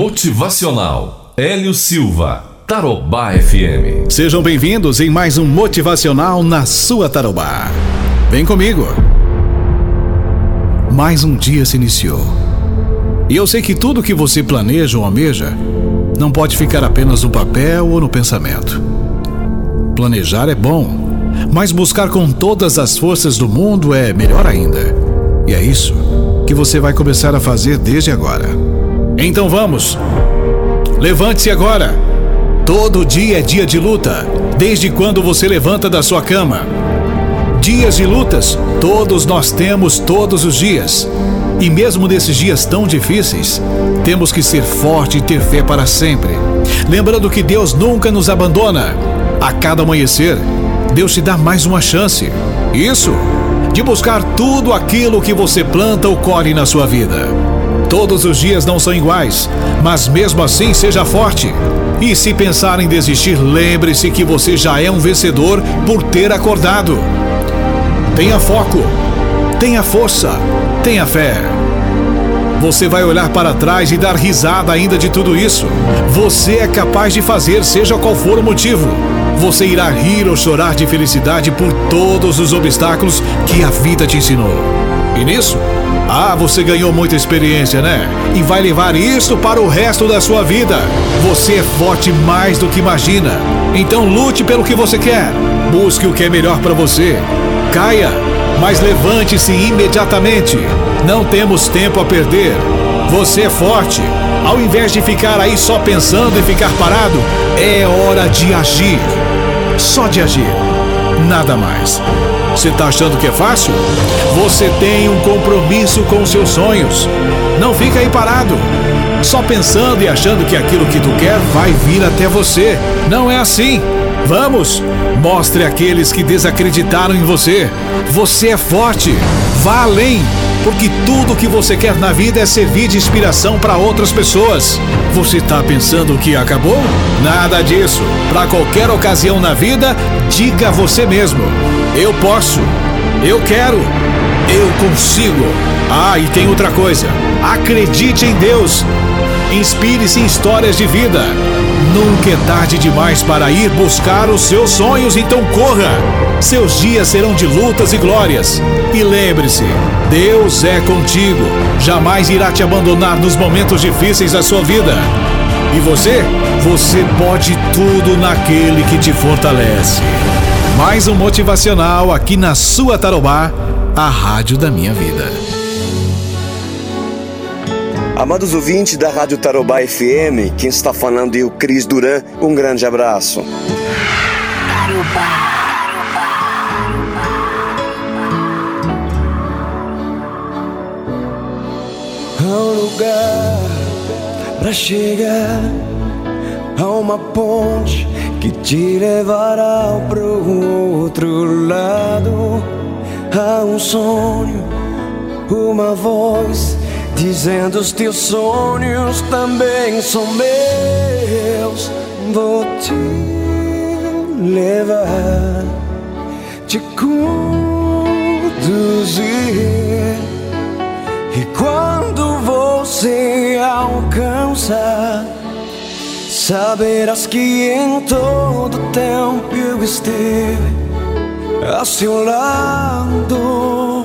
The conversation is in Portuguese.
Motivacional Hélio Silva, Tarobá FM. Sejam bem-vindos em mais um Motivacional na sua Tarobá. Vem comigo. Mais um dia se iniciou. E eu sei que tudo que você planeja ou almeja não pode ficar apenas no papel ou no pensamento. Planejar é bom, mas buscar com todas as forças do mundo é melhor ainda. E é isso que você vai começar a fazer desde agora. Então vamos! Levante-se agora! Todo dia é dia de luta, desde quando você levanta da sua cama. Dias de lutas, todos nós temos todos os dias. E mesmo nesses dias tão difíceis, temos que ser forte e ter fé para sempre. Lembrando que Deus nunca nos abandona. A cada amanhecer, Deus te dá mais uma chance. Isso, de buscar tudo aquilo que você planta ou colhe na sua vida. Todos os dias não são iguais, mas mesmo assim seja forte. E se pensar em desistir, lembre-se que você já é um vencedor por ter acordado. Tenha foco, tenha força, tenha fé. Você vai olhar para trás e dar risada ainda de tudo isso. Você é capaz de fazer, seja qual for o motivo. Você irá rir ou chorar de felicidade por todos os obstáculos que a vida te ensinou. E nisso, ah, você ganhou muita experiência, né? E vai levar isso para o resto da sua vida. Você é forte mais do que imagina. Então lute pelo que você quer. Busque o que é melhor para você. Caia, mas levante-se imediatamente. Não temos tempo a perder. Você é forte. Ao invés de ficar aí só pensando e ficar parado, é hora de agir. Só de agir. Nada mais. Você tá achando que é fácil? Você tem um compromisso com seus sonhos. Não fica aí parado, só pensando e achando que aquilo que tu quer vai vir até você. Não é assim. Vamos, mostre aqueles que desacreditaram em você. Você é forte. Vá além, porque tudo que você quer na vida é servir de inspiração para outras pessoas. Você está pensando que acabou? Nada disso. Para qualquer ocasião na vida, diga a você mesmo: eu posso, eu quero, eu consigo. Ah, e tem outra coisa: acredite em Deus. Inspire-se em histórias de vida. Nunca é tarde demais para ir buscar os seus sonhos, então corra! Seus dias serão de lutas e glórias. E lembre-se: Deus é contigo, jamais irá te abandonar nos momentos difíceis da sua vida. E você? Você pode tudo naquele que te fortalece. Mais um motivacional aqui na sua Tarobá, a rádio da minha vida. Amados ouvintes da Rádio Tarobá FM, quem está falando é o Cris Duran. Um grande abraço. Há um lugar para chegar, há uma ponte que te levará pro outro lado. Há um sonho, uma voz dizendo os teus sonhos também são meus. Vou te levar, te conduzir. E quando você alcançar, saberás que em todo tempo eu esteve a seu lado.